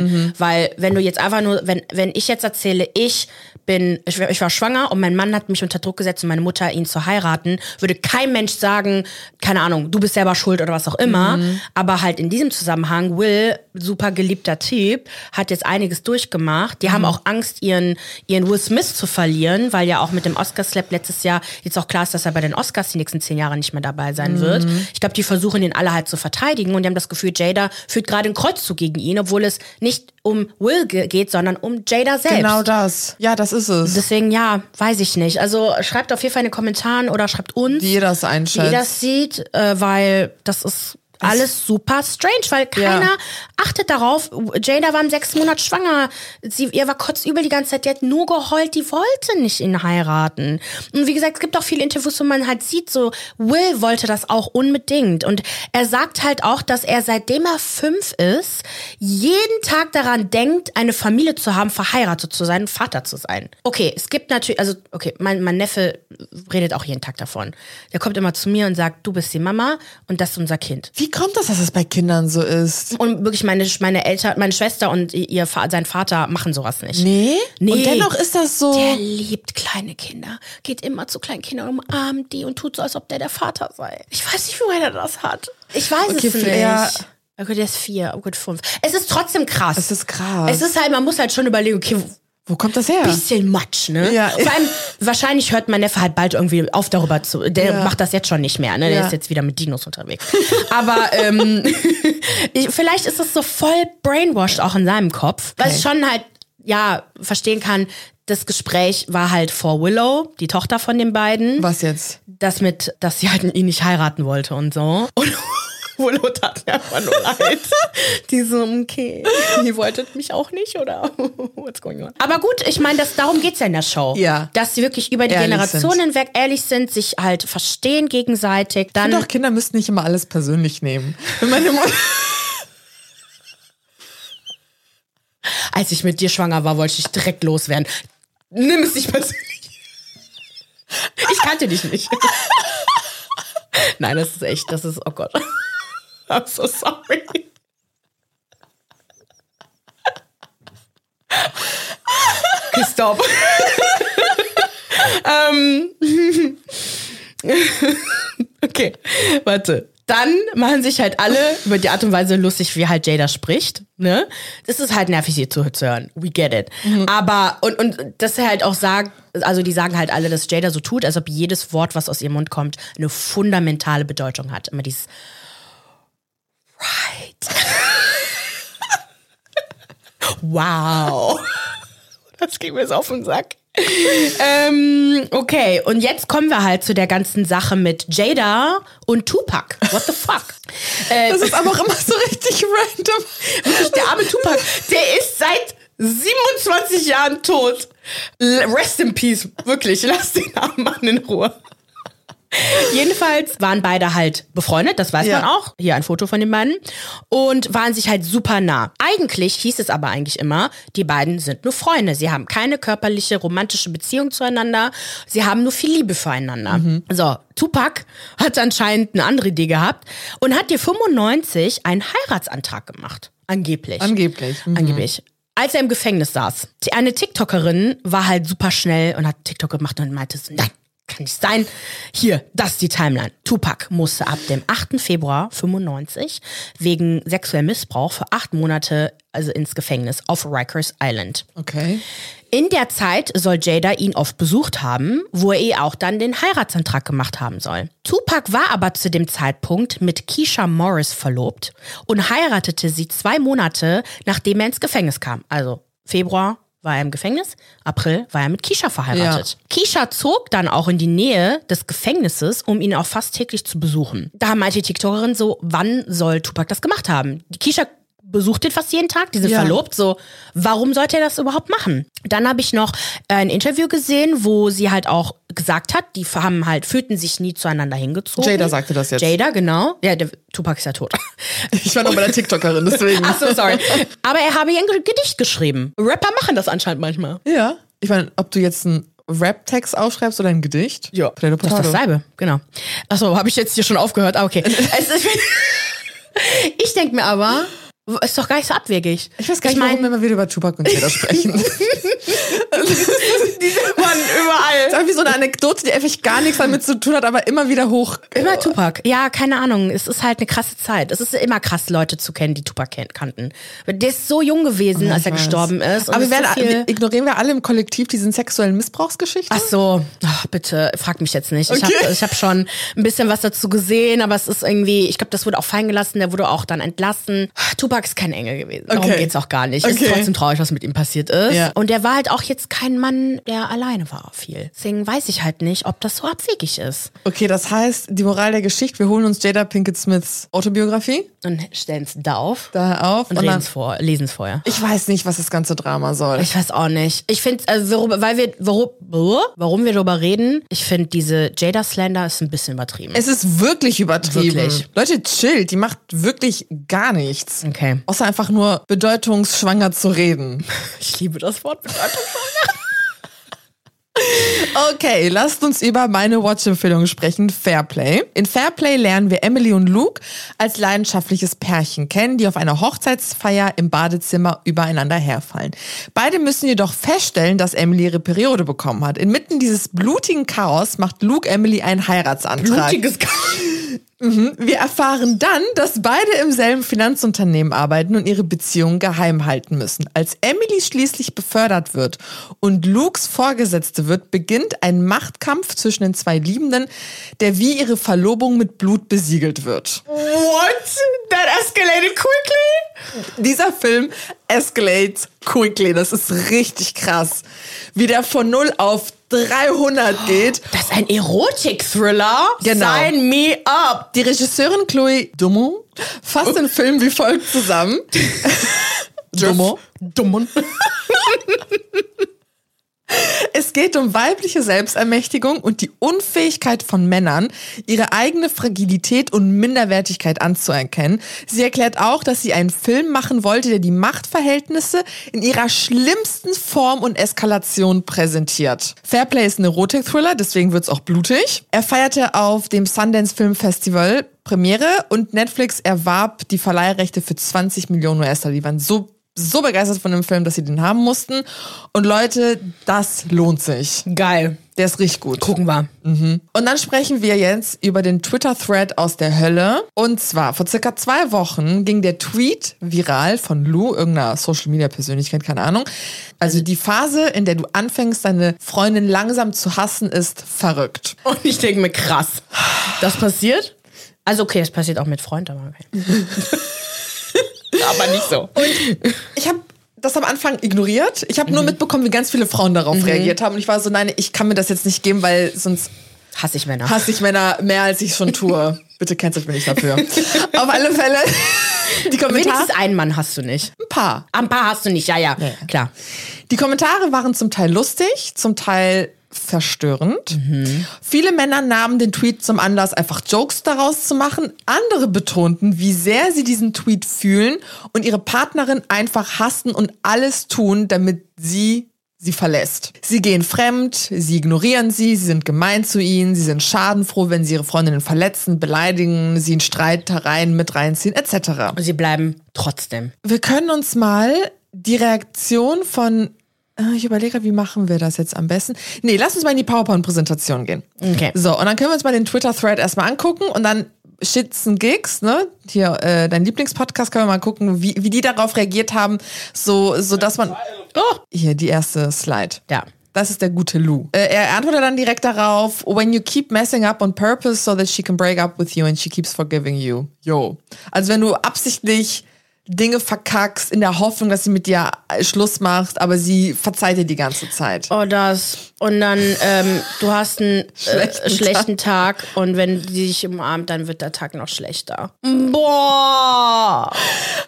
nachvollziehen. Weil wenn du jetzt einfach nur, wenn, wenn ich jetzt erzähle, ich bin, ich, war- ich war schwanger und mein Mann hat mich unter Druck gesetzt und meine Mutter ihn zu heiraten, würde kein Mensch sagen, keine Ahnung, du bist selber schuld oder was auch immer. Aber halt in diesem Zusammenhang, Will, super geliebter Typ, hat jetzt einiges durchgemacht. Die haben auch Angst, ihren, ihren Will Smith zu verlieren, weil ja auch mit dem Oscar-Slap letztes Jahr jetzt auch klar ist, dass er bei den Oscars die nächsten zehn Jahre nicht mehr dabei sein wird. Ich glaube, die versuchen ihn alle halt zu verteidigen und die haben das Gefühl, Jada führt gerade einen Kreuzzug gegen ihn, obwohl es nicht um Will ge- geht, sondern um Jada selbst. Genau das. Ja, das ist es. Deswegen, ja, weiß ich nicht. Also schreibt auf jeden Fall in den Kommentaren oder schreibt uns, Wie ihr das wie einschätzt. ihr das sieht, äh, weil das ist alles super strange, weil keiner Ja. achtet darauf. Jada war im sechsten Monat schwanger. Sie, ihr war kotzübel die ganze Zeit. Die hat nur geheult. Die wollte nicht ihn heiraten. Und wie gesagt, es gibt auch viele Interviews, wo man halt sieht, so Will wollte das auch unbedingt. Und er sagt halt auch, dass er seitdem er fünf ist, jeden Tag daran denkt, eine Familie zu haben, verheiratet zu sein, Vater zu sein. Okay, es gibt natürlich, also okay, mein, mein Neffe redet auch jeden Tag davon. Der kommt immer zu mir und sagt, du bist die Mama und das ist unser Kind. Wie kommt das, dass es bei Kindern so ist? Und wirklich meine, meine Eltern, meine Schwester und ihr, sein Vater machen sowas nicht. Nee? Nee. Und dennoch ist das so. Der liebt kleine Kinder, geht immer zu kleinen Kindern, umarmt die und tut so, als ob der der Vater sei. Ich weiß nicht, woher er das hat. Ich weiß Okay, es nicht. ja. Oh Gott, der ist vier, oh Gott, fünf. Es ist trotzdem krass. Es ist krass. Es ist halt, man muss halt schon überlegen, okay, Wo kommt das her? bisschen Matsch, ne? Ja. Vor allem, wahrscheinlich hört mein Neffe halt bald irgendwie auf darüber zu. Der Ja. macht das jetzt schon nicht mehr, ne? Der Ja. ist jetzt wieder mit Dinos unterwegs. Aber ähm, ich, vielleicht ist das so voll brainwashed auch in seinem Kopf. Weil ich schon halt, ja, verstehen kann, das Gespräch war halt vor Willow, die Tochter von den beiden. Was jetzt? Das mit, dass sie halt ihn nicht heiraten wollte und so. Und Willow tat mir einfach nur leid. Die so, okay, ihr wolltet mich auch nicht, oder? What's going on? Aber gut, ich meine, darum geht's ja in der Show. Ja. Dass sie wirklich über die Ehrlich Generationen hinweg ehrlich sind, sich halt verstehen gegenseitig. Dann, Doch, Kinder müssten nicht immer alles persönlich nehmen. Wenn meine Mutter als ich mit dir schwanger war, wollte ich direkt loswerden. Nimm es nicht persönlich. Ich kannte dich nicht. Nein, das ist echt, das ist, oh Gott. I'm so sorry. Okay, stop. ähm, okay, warte. Dann machen sich halt alle über die Art und Weise lustig, wie halt Jada spricht. Ne? Das ist halt nervig, ihr zuzuhören. We get it. Aber, und, und dass er halt auch sagt, also die sagen halt alle, dass Jada so tut, als ob jedes Wort, was aus ihrem Mund kommt, eine fundamentale Bedeutung hat. Immer dieses Right. wow. Das geht mir jetzt auf den Sack. ähm, okay, und jetzt kommen wir halt zu der ganzen Sache mit Jada und Tupac. What the fuck? Äh, Das ist aber auch immer so richtig random. der arme Tupac, der ist seit 27 Jahren tot. Rest in peace. Wirklich, lass den armen Mann in Ruhe. Jedenfalls waren beide halt befreundet, das weiß Ja. man auch. Hier ein Foto von den beiden. Und waren sich halt super nah. Eigentlich hieß es aber eigentlich immer, die beiden sind nur Freunde. Sie haben keine körperliche, romantische Beziehung zueinander. Sie haben nur viel Liebe füreinander. So, Tupac hat anscheinend eine andere Idee gehabt und hat dir 95 einen Heiratsantrag gemacht. Angeblich. Angeblich. Mhm. Angeblich. Als er im Gefängnis saß. Eine TikTokerin war halt super schnell und hat TikTok gemacht und meinte so, nein, kann nicht sein. Hier, das ist die Timeline. Tupac musste ab dem 8. Februar 95 wegen sexuellem Missbrauch für acht Monate also ins Gefängnis auf Rikers Island. Okay. In der Zeit soll Jada ihn oft besucht haben, wo er ihr auch dann den Heiratsantrag gemacht haben soll. Tupac war aber zu dem Zeitpunkt mit Keisha Morris verlobt und heiratete sie zwei Monate, nachdem er ins Gefängnis kam. Also Februar war er im Gefängnis, April war er mit Keisha verheiratet. Keisha zog dann auch in die Nähe des Gefängnisses, um ihn auch fast täglich zu besuchen. Da meinte die TikTokerin so, wann soll Tupac das gemacht haben? Die Keisha besucht den fast jeden Tag, die sind Ja. verlobt, so, warum sollte er das überhaupt machen? Dann habe ich noch äh, ein Interview gesehen, wo sie halt auch gesagt hat, die haben halt, fühlten sich nie zueinander hingezogen. Jada sagte das jetzt. Jada, genau. Ja, der Tupac ist ja tot. Ich war noch bei der TikTokerin, deswegen. Ach so, sorry. Aber er habe ihr ein Gedicht geschrieben. Rapper machen das anscheinend manchmal. Ja. Ich meine, ob du jetzt einen Rap-Text aufschreibst oder ein Gedicht? Ja, Potato, das ist potato. dasselbe, genau. Achso, habe ich jetzt hier schon aufgehört? Ah, okay. es ist, ich denke mir aber, ist doch gar nicht so abwegig. Ich weiß gar nicht, mein, warum wir immer wieder über Tupac und Jada sprechen. Mann, überall. Das ist irgendwie so eine Anekdote, die einfach gar nichts damit zu tun hat, aber immer wieder hoch. Immer Tupac. Ja, keine Ahnung. Es ist halt eine krasse Zeit. Es ist immer krass, Leute zu kennen, die Tupac kannten. Der ist so jung gewesen, als er Ich weiß. gestorben ist. Aber wir werden, so ignorieren wir alle im Kollektiv diesen sexuellen Missbrauchsgeschichten? Ach so, Ach, bitte, frag mich jetzt nicht. Ich Okay. habe ich hab schon ein bisschen was dazu gesehen, aber es ist irgendwie, ich glaube, das wurde auch fallen gelassen, der wurde auch dann entlassen. Tupac ist kein Engel gewesen. Darum Okay. geht's auch gar nicht. Es Okay. ist trotzdem traurig, was mit ihm passiert ist. Ja. Und der war halt auch jetzt kein Mann, der alleine war viel. Deswegen weiß ich halt nicht, ob das so abwegig ist. Okay, das heißt, die Moral der Geschichte, wir holen uns Jada Pinkett Smiths Autobiografie Und stellen es da auf da auf und, und, dann, es vor, lesen es vorher. ich weiß nicht, was das ganze Drama soll. Ich weiß auch nicht. Ich finde, also, weil wir, warum, warum wir darüber reden, ich finde, diese Jada Slender ist ein bisschen übertrieben. es ist wirklich übertrieben. Wirklich. Leute, chillt, die macht wirklich gar nichts. Okay. Außer einfach nur bedeutungsschwanger zu reden. Ich liebe das Wort Bedeutung. Okay, lasst uns über meine Watch-Empfehlung sprechen, Fairplay. In Fairplay lernen wir Emily und Luke als leidenschaftliches Pärchen kennen, die auf einer Hochzeitsfeier im Badezimmer übereinander herfallen. Beide müssen jedoch feststellen, dass Emily ihre Periode bekommen hat. Inmitten dieses blutigen Chaos macht Luke Emily einen Heiratsantrag. Blutiges Wir erfahren dann, dass beide im selben Finanzunternehmen arbeiten und ihre Beziehung geheim halten müssen. Als Emily schließlich befördert wird und Lukes Vorgesetzte wird, beginnt ein Machtkampf zwischen den zwei Liebenden, der wie ihre Verlobung mit Blut besiegelt wird. What? That escalated quickly? Dieser Film escalates quickly. Das ist richtig krass. Wie der von 0 auf 300 geht. Das ist ein Erotik-Thriller? Genau. Sign me up. Die Regisseurin Chloe Dumont fasst den Film wie folgt zusammen. Dumont. Dummen. Es geht um weibliche Selbstermächtigung und die Unfähigkeit von Männern, ihre eigene Fragilität und Minderwertigkeit anzuerkennen. Sie erklärt auch, dass sie einen Film machen wollte, der die Machtverhältnisse in ihrer schlimmsten Form und Eskalation präsentiert. Fairplay ist ein Erotik-Thriller, deswegen wird's auch blutig. Er feierte auf dem Sundance Film Festival Premiere und Netflix erwarb die Verleihrechte für 20 Millionen US-Dollar. Die waren so so begeistert von dem Film, dass sie den haben mussten. Und Leute, das lohnt sich. Geil. Der ist richtig gut. Gucken wir. Und dann sprechen wir jetzt über den Twitter-Thread aus der Hölle. Und zwar, vor circa zwei Wochen ging der Tweet viral von Lou, irgendeiner Social-Media-Persönlichkeit, keine Ahnung. Also die Phase, in der du anfängst, deine Freundin langsam zu hassen, ist verrückt. Und ich denke mir, krass. Das passiert? Also okay, das passiert auch mit Freunden, aber okay. aber nicht so. Ich habe das am Anfang ignoriert. Ich habe nur mitbekommen, wie ganz viele Frauen darauf reagiert haben. Und ich war so, nein, ich kann mir das jetzt nicht geben, weil sonst Hasse ich Männer. hasse ich Männer mehr, als ich schon tue. Bitte cancelt mich nicht dafür. Auf alle Fälle, die Kommentare, Wenigstens einen Mann hast du nicht. ein paar. Ein paar hast du nicht, ja, ja. Klar. Die Kommentare waren zum Teil lustig, zum Teil verstörend. Viele Männer nahmen den Tweet zum Anlass, einfach Jokes daraus zu machen. Andere betonten, wie sehr sie diesen Tweet fühlen und ihre Partnerin einfach hassen und alles tun, damit sie sie verlässt. Sie gehen fremd, sie ignorieren sie, sie sind gemein zu ihnen, sie sind schadenfroh, wenn sie ihre Freundinnen verletzen, beleidigen, sie in Streitereien mit reinziehen, etc. Und sie bleiben trotzdem. Wir können uns mal die Reaktion von, ich überlege, wie machen wir das jetzt am besten? Nee, lass uns mal in die PowerPoint-Präsentation gehen. Okay. So, und dann können wir uns mal den Twitter-Thread erstmal angucken und dann Shits and Gigs, ne? Hier, äh, dein Lieblingspodcast, können wir mal gucken, wie, wie die darauf reagiert haben, so, so dass man. Oh. Hier, die erste Slide. Ja. Das ist der gute Lou. Äh, er antwortet dann direkt darauf, when you keep messing up on purpose so that she can break up with you and she keeps forgiving you. Yo. Also wenn du absichtlich Dinge verkackst in der Hoffnung, dass sie mit dir Schluss macht, aber sie verzeiht dir die ganze Zeit. Oh, das. Und dann, ähm, du hast einen schlechten, äh, schlechten Tag. Tag. und wenn sie dich umarmt, dann wird der Tag noch schlechter. Boah!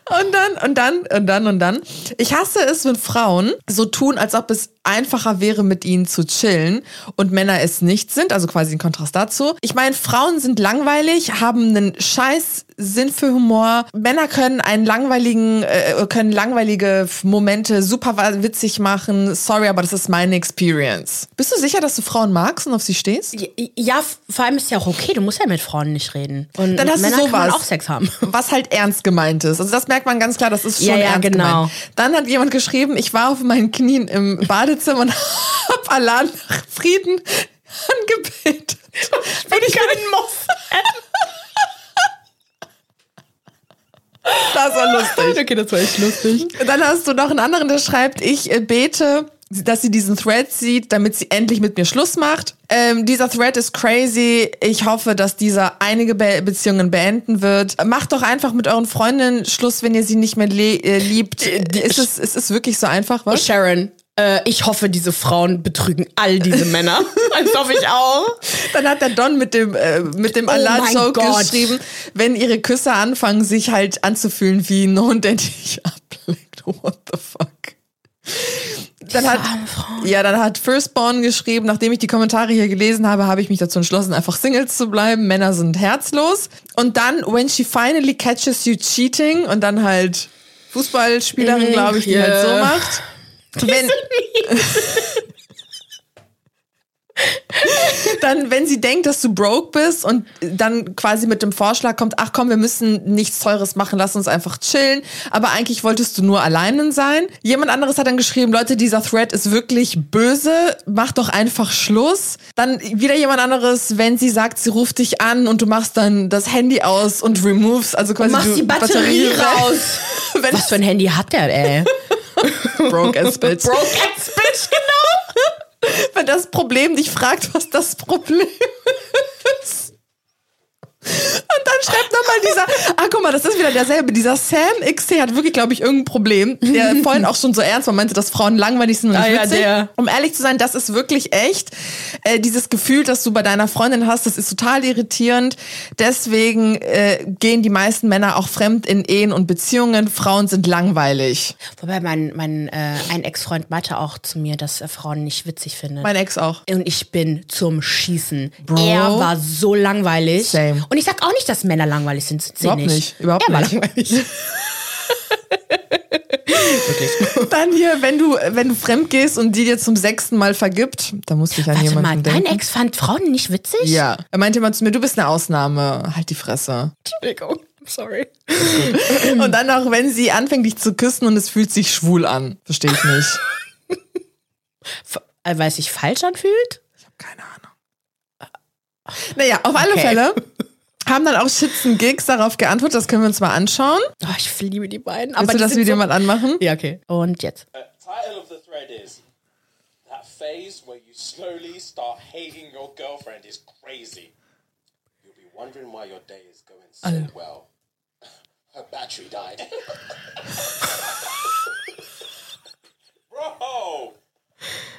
Und dann, und dann, und dann, und dann. Ich hasse es, wenn Frauen so tun, als ob es einfacher wäre, mit ihnen zu chillen und Männer es nicht sind, also quasi ein Kontrast dazu. Ich meine, Frauen sind langweilig, haben einen scheiß Sinn für Humor. Männer können einen langweiligen, äh, können langweilige Momente super witzig machen. Sorry, aber das ist meine Experience. Bist du sicher, dass du Frauen magst und auf sie stehst? Ja, vor allem ist ja auch okay. Du musst ja mit Frauen nicht reden. Und Dann hast Männer du sowas, auch Sex haben. Was halt ernst gemeint ist. Also das merkt man ganz klar, das ist schon ja, ja, ernst genau. gemeint. Dann hat jemand geschrieben, ich war auf meinen Knien im Badezimmer und hab Allah nach Frieden angebetet. Ich bin kein Moff. Das war lustig. Okay, das war echt lustig. Dann hast du noch einen anderen, der schreibt, ich äh, bete, dass sie diesen Thread sieht, damit sie endlich mit mir Schluss macht. Ähm, dieser Thread ist crazy. Ich hoffe, dass dieser einige Be Beziehungen beenden wird. Macht doch einfach mit euren Freundinnen Schluss, wenn ihr sie nicht mehr äh, liebt. Ist es, ist es wirklich so einfach, was? Sharon, äh, ich hoffe, diese Frauen betrügen all diese Männer. Das hoffe ich auch. Dann hat der Don mit dem, äh, mit dem Oh Allah-Joke Gott. geschrieben, wenn ihre Küsse anfangen, sich halt anzufühlen wie ein Hund, der dich ableckt. What the fuck? Dann hat, ja, dann hat Firstborn geschrieben, nachdem ich die Kommentare hier gelesen habe, habe ich mich dazu entschlossen, einfach Singles zu bleiben. Männer sind herzlos. Und dann, when she finally catches you cheating, und dann halt Fußballspielerin, glaube ich, die ja. halt so macht. Wenn, dann, wenn sie denkt, dass du broke bist und dann quasi mit dem Vorschlag kommt, ach komm, wir müssen nichts Teures machen, lass uns einfach chillen. Aber eigentlich wolltest du nur alleine sein. Jemand anderes hat dann geschrieben, Leute, dieser Thread ist wirklich böse, mach doch einfach Schluss. Dann wieder jemand anderes, wenn sie sagt, sie ruft dich an und du machst dann das Handy aus und removes, also quasi Machst du die Batterie raus. Wenn Was für ein Handy hat der, ey? broke as bitch. Broke ass bitch, genau. Wenn das Problem dich fragt, was das Problem ist. Und dann schreibt nochmal dieser, ah guck mal, das ist wieder derselbe, dieser Sam XT hat wirklich, glaube ich, irgendein Problem, der vorhin auch schon so ernst war, meinte, dass Frauen langweilig sind und Ah nicht ja, witzig. der. Um ehrlich zu sein, das ist wirklich echt. Äh, dieses Gefühl, das du bei deiner Freundin hast, das ist total irritierend. Deswegen äh, gehen die meisten Männer auch fremd in Ehen und Beziehungen. Frauen sind langweilig. Wobei mein, mein äh, ein Ex-Freund meinte auch zu mir, dass er Frauen nicht witzig findet. Mein Ex auch. und ich bin zum Schießen. Bro. Er war so langweilig. Same. Und ich sag auch nicht, dass Männer langweilig sind. Sind Überhaupt nicht. nicht, überhaupt er war nicht. langweilig. Dann hier, wenn du, wenn du fremd gehst und die dir zum sechsten Mal vergibt, da musste ich an Warte jemanden mal, denken. dein Ex fand Frauen nicht witzig? Ja. Er meinte immer zu mir, du bist eine Ausnahme. Halt die Fresse. Entschuldigung. Sorry. Und dann auch, wenn sie anfängt, dich zu küssen und es fühlt sich schwul an. Verstehe ich nicht. Äh, weil es sich falsch anfühlt? Keine Ahnung. Naja, auf alle Okay. Fälle haben dann auch und Gigs darauf geantwortet. Das können wir uns mal anschauen. Oh, ich liebe die beiden. Willst Aber du die das Video so mal anmachen? Ja, okay. Und jetzt. Uh, title of the thread is That phase where you slowly start hating your girlfriend is crazy. You'll be wondering why your day is going so well. Her battery died. Bro!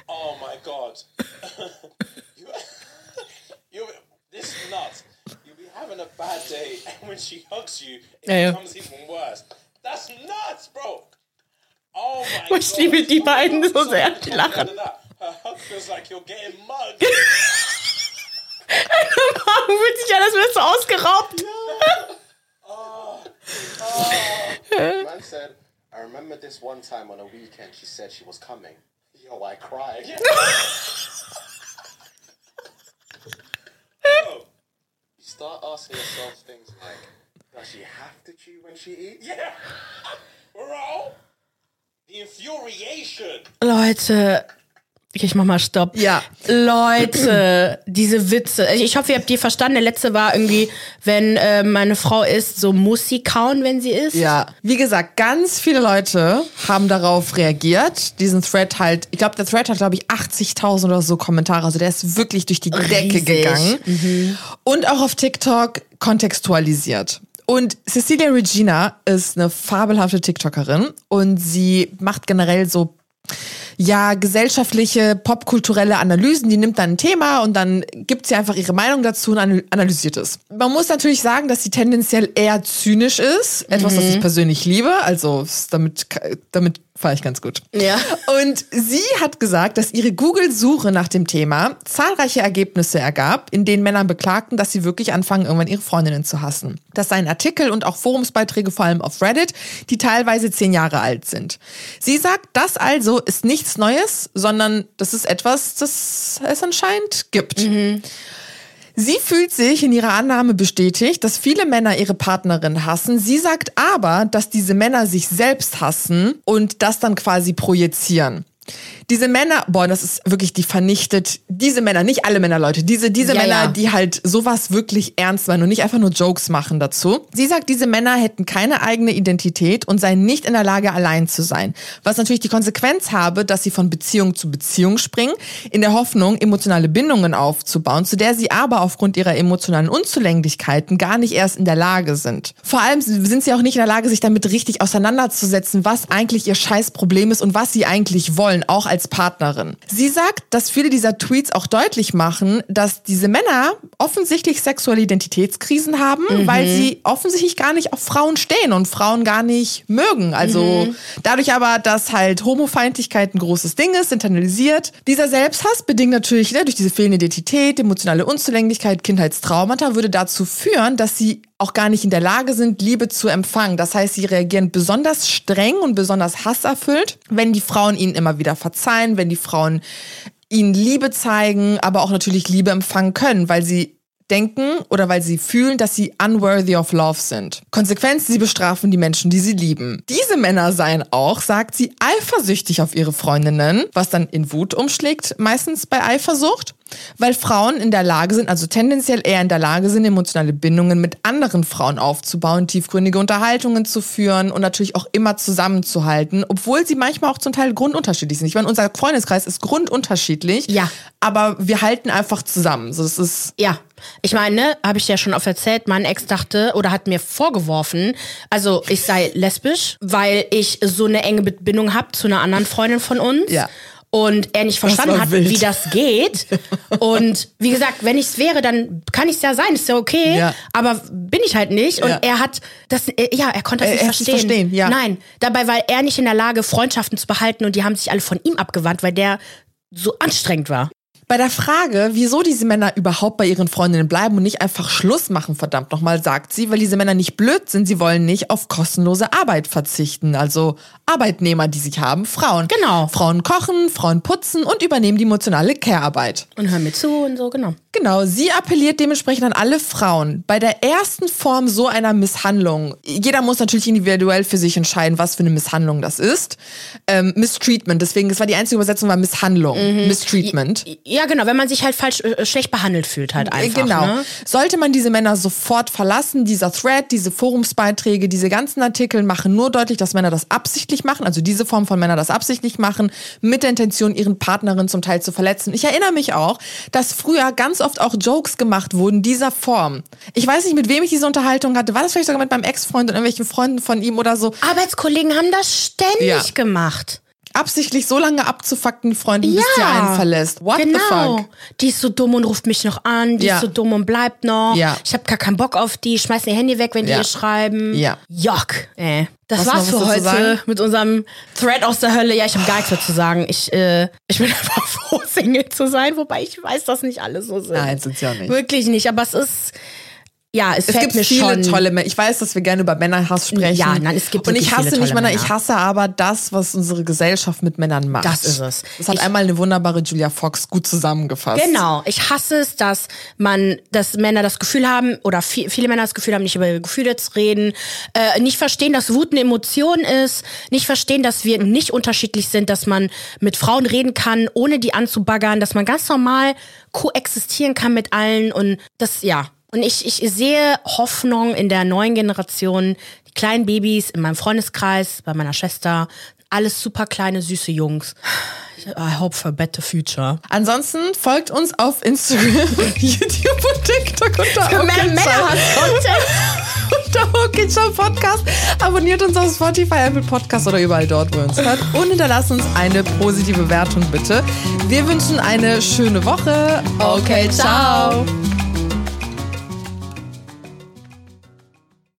Oh my god. you, you, this is nuts. Having a bad day, and when she hugs you, it Ja, ja. becomes even worse. That's nuts, bro! Oh my Ich liebe die beiden so sehr, die lachen. Her hug feels like you're getting mugged. Warum fühlt sich an, als wärst du ausgeraubt? Man said, I remember this one time on a weekend she said she was coming. Yo, I cried. Bro, you start asking yourself things like, does she have to chew when she eats? Yeah. Bro, the infuriation. Leute. Ich mach mal Stopp. Ja. Leute, diese Witze. Ich hoffe, ihr habt die verstanden. Der letzte war irgendwie, wenn äh, meine Frau isst, so muss sie kauen, wenn sie isst. Ja, wie gesagt, ganz viele Leute haben darauf reagiert. Diesen Thread halt, ich glaube, der Thread hat, glaube ich, 80.000 oder so Kommentare. Also der ist wirklich durch die Decke Riesig. gegangen. Und auch auf TikTok kontextualisiert. Und Cecilia Regina ist eine fabelhafte TikTokerin und sie macht generell so ja, gesellschaftliche, popkulturelle Analysen. Die nimmt dann ein Thema und dann gibt sie einfach ihre Meinung dazu und analysiert es. Man muss natürlich sagen, dass sie tendenziell eher zynisch ist. Etwas, das ich persönlich liebe. Also damit, damit fahre ich ganz gut. Ja. Und sie hat gesagt, dass ihre Google-Suche nach dem Thema zahlreiche Ergebnisse ergab, in denen Männer beklagten, dass sie wirklich anfangen, irgendwann ihre Freundinnen zu hassen. Das seien Artikel und auch Forumsbeiträge, vor allem auf Reddit, die teilweise zehn Jahre alt sind. Sie sagt, das also ist nichts Neues, sondern das ist etwas, das es anscheinend gibt. Mhm. Sie fühlt sich in ihrer Annahme bestätigt, dass viele Männer ihre Partnerin hassen. Sie sagt aber, dass diese Männer sich selbst hassen und das dann quasi projizieren. Diese Männer, boah, das ist wirklich, die vernichtet, diese Männer, nicht alle Männer, Leute, diese, diese ja, Männer, ja. die halt sowas wirklich ernst meinen und nicht einfach nur Jokes machen dazu. Sie sagt, diese Männer hätten keine eigene Identität und seien nicht in der Lage, allein zu sein. Was natürlich die Konsequenz habe, dass sie von Beziehung zu Beziehung springen, in der Hoffnung, emotionale Bindungen aufzubauen, zu der sie aber aufgrund ihrer emotionalen Unzulänglichkeiten gar nicht erst in der Lage sind. Vor allem sind sie auch nicht in der Lage, sich damit richtig auseinanderzusetzen, was eigentlich ihr Scheißproblem ist und was sie eigentlich wollen, auch als als Partnerin. Sie sagt, dass viele dieser Tweets auch deutlich machen, dass diese Männer offensichtlich sexuelle Identitätskrisen haben, mhm. weil sie offensichtlich gar nicht auf Frauen stehen und Frauen gar nicht mögen. Also mhm. dadurch aber, dass halt Homofeindlichkeit ein großes Ding ist, internalisiert. Dieser Selbsthass bedingt natürlich ne, durch diese fehlende Identität, emotionale Unzulänglichkeit, Kindheitstraumata würde dazu führen, dass sie auch gar nicht in der Lage sind, Liebe zu empfangen. Das heißt, sie reagieren besonders streng und besonders hasserfüllt, wenn die Frauen ihnen immer wieder verzeihen, wenn die Frauen ihnen Liebe zeigen, aber auch natürlich Liebe empfangen können, weil sie denken oder weil sie fühlen, dass sie unworthy of love sind. Konsequenz, sie bestrafen die Menschen, die sie lieben. Diese Männer seien auch, sagt sie, eifersüchtig auf ihre Freundinnen, was dann in Wut umschlägt, meistens bei Eifersucht weil Frauen in der Lage sind, also tendenziell eher in der Lage sind, emotionale Bindungen mit anderen Frauen aufzubauen, tiefgründige Unterhaltungen zu führen und natürlich auch immer zusammenzuhalten, obwohl sie manchmal auch zum Teil grundunterschiedlich sind. Ich meine, unser Freundeskreis ist grundunterschiedlich, ja. aber wir halten einfach zusammen. So, das ist ja. Ich meine, habe ich ja schon oft erzählt, mein Ex dachte oder hat mir vorgeworfen, also ich sei lesbisch, weil ich so eine enge Bindung habe zu einer anderen Freundin von uns. Ja und er nicht verstanden hat, wie das geht. Und wie gesagt, wenn ich es wäre, dann kann ich es ja sein, ist ja okay. Ja. Aber bin ich halt nicht. Und ja. er hat das, äh, ja, er konnte das nicht verstehen. verstehen ja. Nein, dabei war er nicht in der Lage, Freundschaften zu behalten und die haben sich alle von ihm abgewandt, weil der so anstrengend war. Bei der Frage, wieso diese Männer überhaupt bei ihren Freundinnen bleiben und nicht einfach Schluss machen, verdammt nochmal, sagt sie, weil diese Männer nicht blöd sind, sie wollen nicht auf kostenlose Arbeit verzichten. Also Arbeitnehmer, die sich haben, Frauen. Genau. Frauen kochen, Frauen putzen und übernehmen die emotionale Care-Arbeit. Und hören mir zu und so, genau. Genau, sie appelliert dementsprechend an alle Frauen. Bei der ersten Form so einer Misshandlung, jeder muss natürlich individuell für sich entscheiden, was für eine Misshandlung das ist. Ähm, Mistreatment, deswegen, das war die einzige Übersetzung, war Misshandlung. Mhm. Mistreatment. Ja, genau, wenn man sich halt falsch äh, schlecht behandelt fühlt halt einfach. Genau. Ne? Sollte man diese Männer sofort verlassen, dieser Thread, diese Forumsbeiträge, diese ganzen Artikel machen nur deutlich, dass Männer das absichtlich machen, also diese Form von Männer das absichtlich machen, mit der Intention, ihren Partnerin zum Teil zu verletzen. Ich erinnere mich auch, dass früher ganz oft auch Jokes gemacht wurden dieser Form. Ich weiß nicht, mit wem ich diese Unterhaltung hatte. War das vielleicht sogar mit meinem Ex-Freund und irgendwelchen Freunden von ihm oder so? Arbeitskollegen haben das ständig ja. gemacht absichtlich so lange abzufucken, die Freundin, ja, bis sie einen verlässt. What genau. the fuck? Die ist so dumm und ruft mich noch an, die ja. ist so dumm und bleibt noch. Ja. Ich habe gar keinen Bock auf die, schmeiß ihr Handy weg, wenn die ihr schreiben. Ja. Jock. Äh. Das was war's für heute mit unserem Thread aus der Hölle. Ja, ich habe gar nichts mehr zu sagen. Ich, äh, ich bin einfach froh, Single zu sein, wobei ich weiß, dass nicht alle so sind. Nein, sind sie auch nicht. Wirklich nicht, aber es ist ja, es, es gibt mir viele schon. tolle Männer. Ich weiß, dass wir gerne über Männerhass sprechen. Ja, nein, es gibt Und ich hasse nicht Männer, ich hasse aber das, was unsere Gesellschaft mit Männern macht. Das ist es. Das hat ich, einmal eine wunderbare Julia Fox gut zusammengefasst. Genau. Ich hasse es, dass man, dass Männer das Gefühl haben, oder viel, viele Männer das Gefühl haben, nicht über ihre Gefühle zu reden, äh, nicht verstehen, dass Wut eine Emotion ist, nicht verstehen, dass wir nicht unterschiedlich sind, dass man mit Frauen reden kann, ohne die anzubaggern, dass man ganz normal koexistieren kann mit allen und das, ja, und ich, ich sehe Hoffnung in der neuen Generation. Die kleinen Babys in meinem Freundeskreis, bei meiner Schwester, alles super kleine, süße Jungs. I hope for a better future. Ansonsten folgt uns auf Instagram, YouTube und TikTok unter Für mehr Männerhass-Content. unter Okay Ciao Podcast. Abonniert uns auf Spotify, Apple Podcast oder überall dort, wo ihr uns hört. Und hinterlasst uns eine positive Wertung bitte. Wir wünschen eine schöne Woche. Okay, ciao.